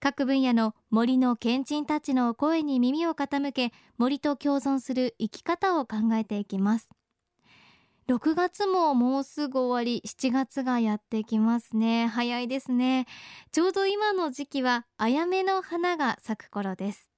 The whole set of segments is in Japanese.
各分野の森の賢人たちの声に耳を傾け森と共存する生き方を考えていきます。6月ももうすぐ終わり7月がやってきますね。早いですね。ちょうど今の時期はあやめの花が咲く頃です。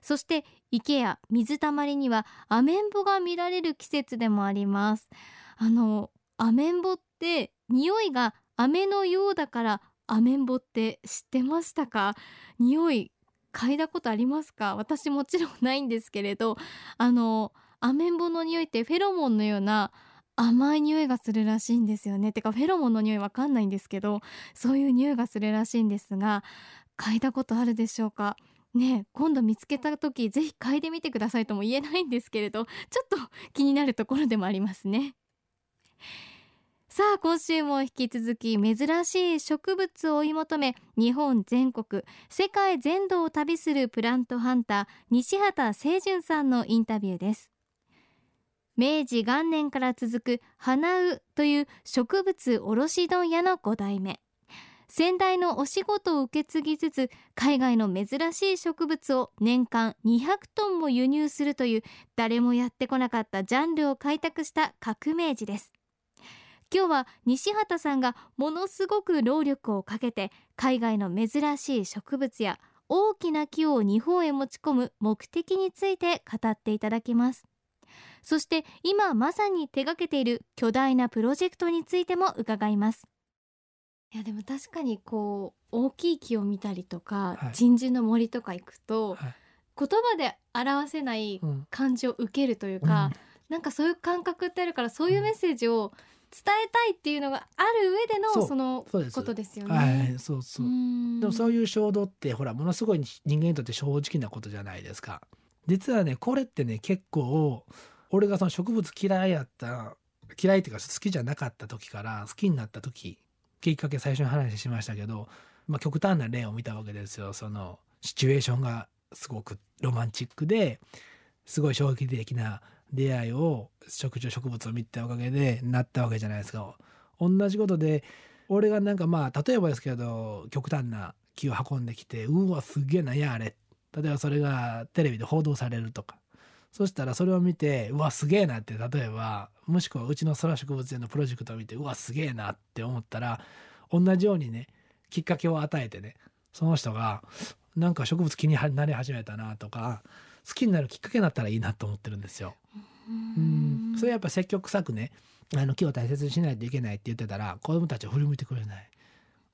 そして池や水たまりにはアメンボが見られる季節でもあります。あのアメンボって匂いが飴のようだからアメンボって知ってましたか？匂い嗅いだことありますか？私もちろんないんですけれどあのアメンボの匂いってフェロモンのような甘い匂いがするらしいんですよね。てかフェロモンの匂いわかんないんですけどそういう匂いがするらしいんですが嗅いだことあるでしょうか？ね今度見つけた時ぜひ嗅いでみてくださいとも言えないんですけれどちょっと気になるところでもありますね。さあ今週も引き続き珍しい植物を追い求め日本全国世界全土を旅するプラントハンター西畑清純さんのインタビューです。明治元年から続く花うという植物卸問屋の5代目。先代のお仕事を受け継ぎつつ海外の珍しい植物を年間200トンも輸入するという誰もやってこなかったジャンルを開拓した革命児です。今日は西畑さんがものすごく労力をかけて海外の珍しい植物や大きな木を日本へ持ち込む目的について語っていただきます。そして今まさに手掛けている巨大なプロジェクトについても伺います。いやでも確かにこう大きい木を見たりとか、はい。鎮守の森とか行くと、はい。言葉で表せないうん。感じを受けるというか、なんかそういう感覚ってあるからそういうメッセージを伝えたいっていうのがある上でのそのことですようんはいね。そうそうう。んでもそういう衝動ってほらものすごい人間にとって正直なことじゃないですか。実はねこれってね結構俺がその植物嫌いやった嫌いっていうか好きじゃなかった時から好きになった時きっかけ最初に話しましたけど、まあ、極端な例を見たわけですよ。そのシチュエーションがすごくロマンチックですごい衝撃的な出会いを食虫植物を見たおかげでなったわけじゃないですか。同じことで俺がなんかまあ例えばですけど極端な木を運んできてうわすげえなやあれ例えばそれがテレビで報道されるとかそしたらそれを見てうわすげえなって例えばもしくはうちの空植物園のプロジェクトを見てうわすげえなって思ったら同じようにねきっかけを与えてねその人がなんか植物気になり始めたなとか好きになるきっかけになったらいいなと思ってるんですよ。うん。それやっぱ積極臭くねあの木を大切にしないといけないって言ってたら子供たちは振り向いてくれない。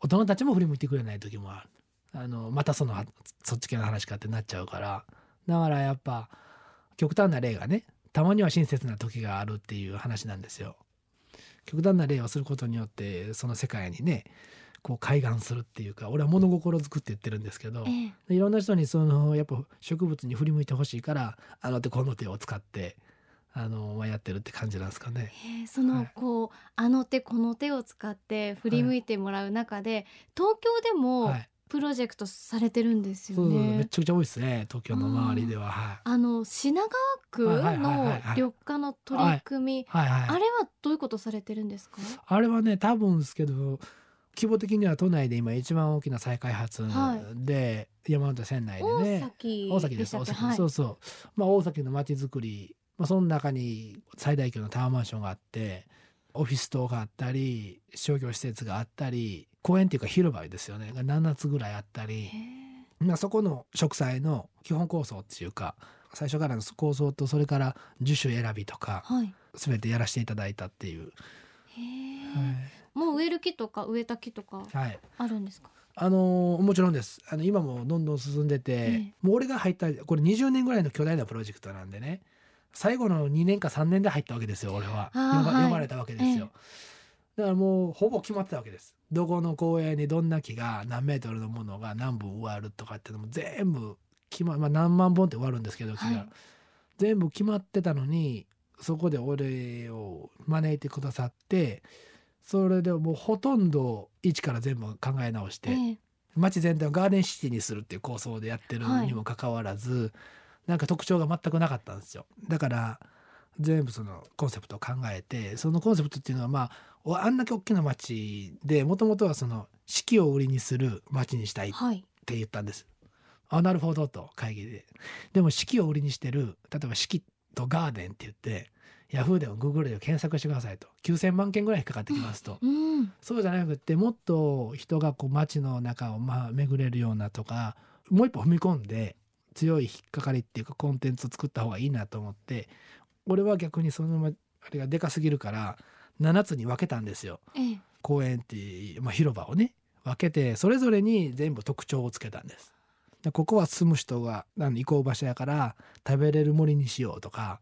大人たちも振り向いてくれない時もある。あのまたそのそっち系の話かってなっちゃうから。だからやっぱ極端な例がねたまには親切な時があるっていう話なんですよ。極端な例をすることによってその世界にねこう開眼するっていうか俺は物心づくって言ってるんですけど、ええでいろんな人にそのやっぱ植物に振り向いてほしいからあの手この手を使ってあの、まあ、やってるって感じなんですかね。えーその、はいこうあの手この手を使って振り向いてもらう中で、東京でもはい、プロジェクトされてるんですよそうめね。ちゃくちゃ多いですね東京の周りでは。はいあの品川区はいはいはいのはいはい緑化の取り組み、はいはい、あれはどういうことされてるんですか？あれはね多分ですけど規模的には都内で今一番大きな再開発はで、山手線内で大ね崎大崎です大崎、はい。そうそう、まあ、大崎の街づくり、まあ、その中に最大級のタワーマンションがあってオフィス棟があったり商業施設があったり公園っていうか広場ですよね。が7つぐらいあったり、へまあ、そこの植栽の基本構想っていうか最初からの構想とそれから樹種選びとかーはい。全てやらせていただいたっていう。へーもう植える木とか植えた木とかはい、はいあるんですか？あのーもちろんです。あの今もどんどん進んでて、ええ。もう俺が入ったこれ20年ぐらいの巨大なプロジェクトなんでね最後の2年か3年で入ったわけですよ俺は。あーはい。呼ば呼ばれたわけですよ。だからもうほぼ決まってたわけです。どこの公園にどんな木が何メートルのものが何本植わるとかっていうのも全部決ま、まあ、何万本って植わるんですけど木が、はい。全部決まってたのにそこで俺を招いてくださってそれでもうほとんど一から全部考え直して、ええ街全体をガーデンシティにするっていう構想でやってるはいにもかかわらず、なんか特徴が全くなかったんですよだから全部そのコンセプトを考えてそのコンセプトっていうのはまあおあんだけ大きな街でもともとはその四季を売りにする街にしたいっはいて言ったんです。あなるほどと会議で。でも四季を売りにしてる例えば四季とガーデンって言ってヤフーでもグーグルでも検索してくださいと。9,000万件ぐらい引っかかってきますと。うん。そうじゃなくってもっと人がこう街の中をまあ巡れるようなとかもう一歩踏み込んで強い引っかかりっていうかコンテンツを作った方がいいなと思って俺は逆にそのまあれがでかすぎるから7つに分けたんですよ。ええ。公園っていう、まあ、広場をね。分けてそれぞれに全部特徴をつけたんです。でここは住む人があの行こう場所やから食べれる森にしようとか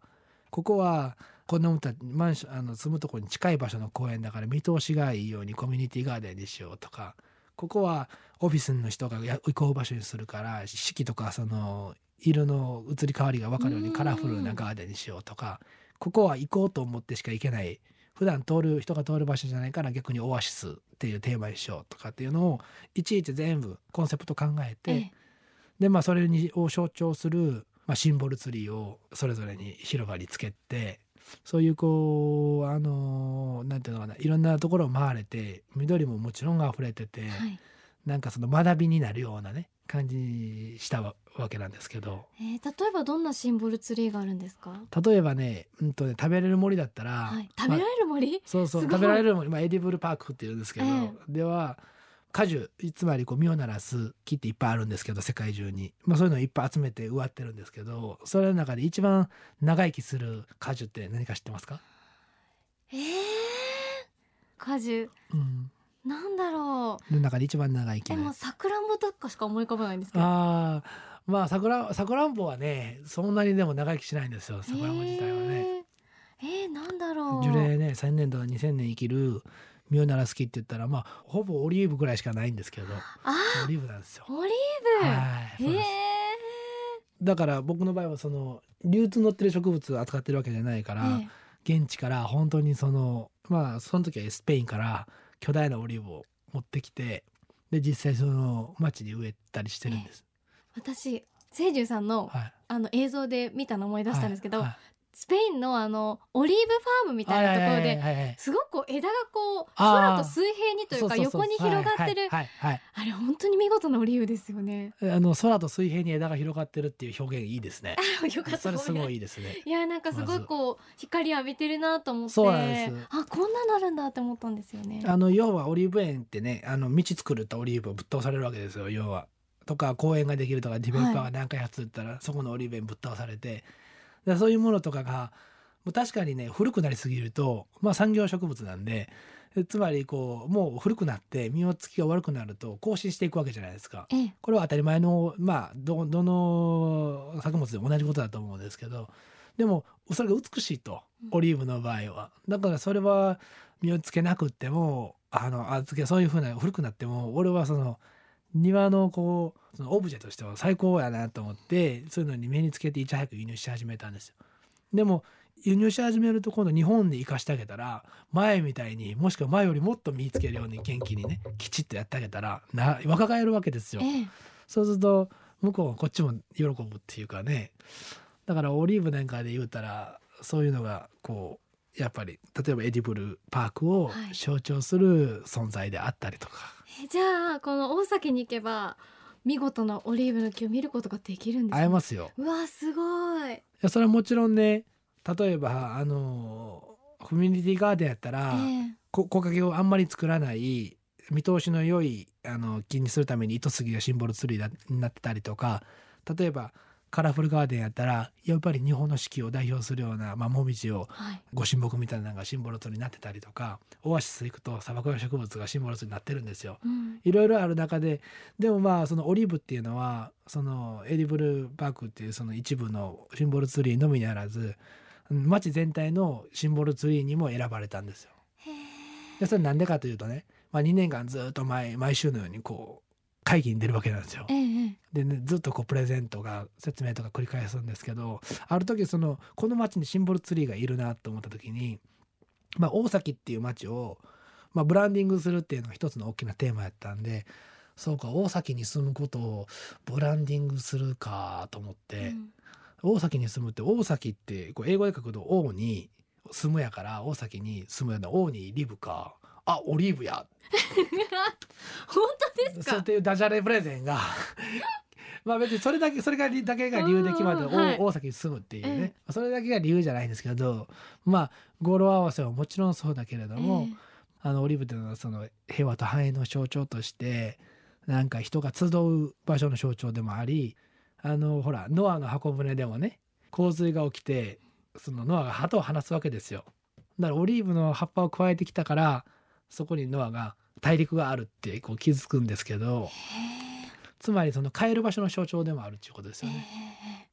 ここは子供たちマンションあの住むところに近い場所の公園だから見通しがいいようにコミュニティガーデンにしようとかここはオフィスの人がや行こう場所にするから四季とかその色の移り変わりが分かるようにカラフルなガーデンにしようとかここは行こうと思ってしか行けない普段通る人が通る場所じゃないから逆にオアシスっていうテーマにしようとかっていうのをいちいち全部コンセプト考えて、ええ。でまあそれにを象徴する、まあ、シンボルツリーをそれぞれに広場につけてそういうこうあのなんていうのかないろんなところを回れて緑ももちろん溢れてて、はい。なんかその学びになるようなね感じにしたわわけなんですけど。えー例えばどんなシンボルツリーがあるんですか？例えばね,、うんとね食べれる森だったら、はい。食べられる森？そうそうすごい。食べられるもの、まあ、エディブルパークっていうんですけど、ええ。では果樹つまりこう実をならす木っていっぱいあるんですけど世界中に、まあ、そういうのをいっぱい集めて植わってるんですけどそれの中で一番長生きする果樹って何か知ってますか、えー、果樹。うん、なんだろう。の中で一番長生きなでもさくらんぼとかしか思い浮かばないんですけど。あー。まあさくらさくらんぼはねそんなにでも長生きしないんですよさくらんぼ自体はね。えーえー、なんだろう。樹齢ね1000年とか2000年生きる実をならす木って言ったらまあほぼオリーブぐらいしかないんですけどあオリーブなんですよ。オリーブ、だから僕の場合はその流通に乗ってる植物を扱ってるわけじゃないから、現地から本当にそのまあその時はスペインから巨大なオリーブを持ってきてで実際その町に植えたりしてるんです。ー私清純さんのはい、あの映像で見たの思い出したんですけど、はいスペインのあのオリーブファームみたいなところはいではいはいはい。すごくこう枝がこう空と水平にというか横に広がってる。はいはいはい。あれ本当に見事なオリーブですよね。はいあの空と水平に枝が広がってるっていう表現いいですね。あよかった。それすごいいいですね。い。やなんかすごいこう光浴びてるなと思って。そうあこんなのあるんだって思ったんですよね。あの要はオリーブ園ってねあの道作るとオリーブをぶっ倒されるわけですよ要は。とか公園ができるとかディベロッパーが何回発ったら、そこのオリーブ園ぶっ倒されてでそういうものとかがもう確かにね古くなりすぎるとまあ産業植物なんでえつまりこうもう古くなって実をつきが悪くなると更新していくわけじゃないですか。ええ。これは当たり前のまあどどの作物でも同じことだと思うんですけどでもそれが美しいとうん。オリーブの場合は。だからそれは実をつけなくってもあのあつけそういうふうな古くなっても俺はその庭のこうそのオブジェとしては最高やなと思ってそういうのに目につけていち早く輸入し始めたんですよ。でも輸入し始めると今度日本に生かしてあげたら前みたいにもしくは前よりもっと身につけるように元気にねきちっとやってあげたらな若返るわけですよ。ええそうすると向こうはこっちも喜ぶっていうかねだからオリーブなんかで言うたらそういうのがこうやっぱり例えばエディブルパークをはい象徴する存在であったりとか、えじゃあこの大崎に行けば見事なオリーブの木を見ることができるんです会えねますよ。うわすごい。いやそれはもちろんね例えばあのコミュニティガーデンやったら、ええこ木陰をあんまり作らない見通しの良いあの木にするために糸杉がシンボルツリーだになってたりとか例えばカラフルガーデンやったらやっぱり日本の四季を代表するような、まあ、もみじをはい。ご神木みたいなのがシンボルツリーになってたりとかオアシス行くと砂漠の植物がシンボルツになってるんですよ。うん。いろいろある中ででもまあそのオリーブっていうのはそのエディブルパークっていうその一部のシンボルツリーのみならずうん街全体のシンボルツリーにも選ばれたんですよ。でそれなんでかというとね、まあ、2年間ずっと毎毎週のようにこう会議に出るわけなんですよ。ええでねずっとこうプレゼントが説明とか繰り返すんですけどある時そのこの町にシンボルツリーがいるなと思った時に、まあ、大崎っていう町を、まあ、ブランディングするっていうのが一つの大きなテーマやったんでそうか大崎に住むことをブランディングするかと思って、うん大崎に住むって大崎ってこう英語で書くと「王に住むやから大崎に住むやな王にリブかあオリーブや。本当ですか？そういうダジャレプレゼンが。まあ別にそれだけそれがだけが理由で決まって、大崎に住むっていうね、それだけが理由じゃないんですけどまあ語呂合わせはもちろんそうだけれども、あのオリーブっていうのはその平和と繁栄の象徴としてなんか人が集う場所の象徴でもありあのほらノアの箱舟でもね洪水が起きてそのノアが鳩を放つわけですよ。だからオリーブの葉っぱを加えてきたからそこにノアが大陸があるってこう気づくんですけどつまりその帰る場所の象徴でもあるっていうことですええよね。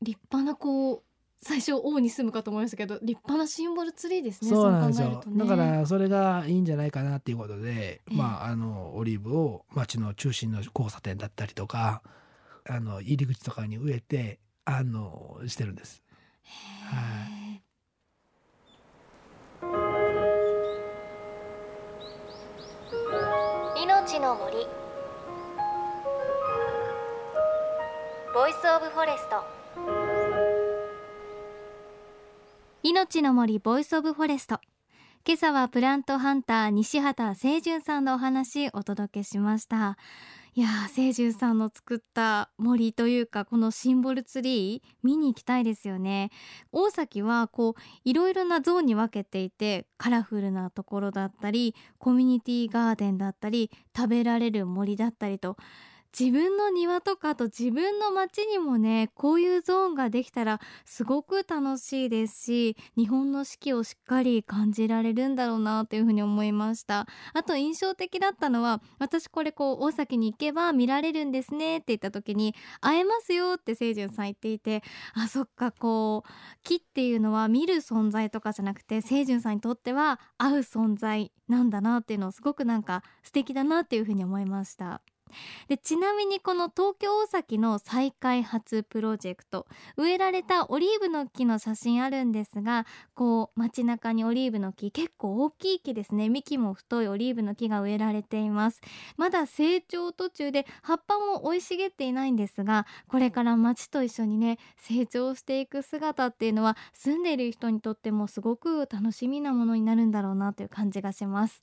立派なこう最初王に住むかと思いましたけど立派なシンボルツリーですねそうなんですよ。ね。だからそれがいいんじゃないかなっていうことで、ええ。まああのオリーブを町の中心の交差点だったりとかあの入り口とかに植えてあのしてるんです。へえ命の森。 Voice of Forest。命の森 Voice of Forest。今朝はプラントハンター西畠清順さんのお話お届けしました。いや清純さんの作った森というかこのシンボルツリー見に行きたいですよね。大崎はこういろいろなゾーンに分けていてカラフルなところだったりコミュニティガーデンだったり食べられる森だったりと自分の庭とかあと自分の街にもねこういうゾーンができたらすごく楽しいですし日本の四季をしっかり感じられるんだろうなというふうに思いました。あと印象的だったのは私これこう大崎に行けば見られるんですねって言った時に会えますよって清純さん言っていてあそっかこう木っていうのは見る存在とかじゃなくて清純さんにとっては会う存在なんだなっていうのをすごくなんか素敵だなっていうふうに思いました。でちなみにこの東京大崎の再開発プロジェクト植えられたオリーブの木の写真あるんですがこう街中にオリーブの木結構大きい木ですね。幹も太いオリーブの木が植えられています。まだ成長途中で葉っぱも生い茂っていないんですがこれから街と一緒にね成長していく姿っていうのは住んでいる人にとってもすごく楽しみなものになるんだろうなという感じがします。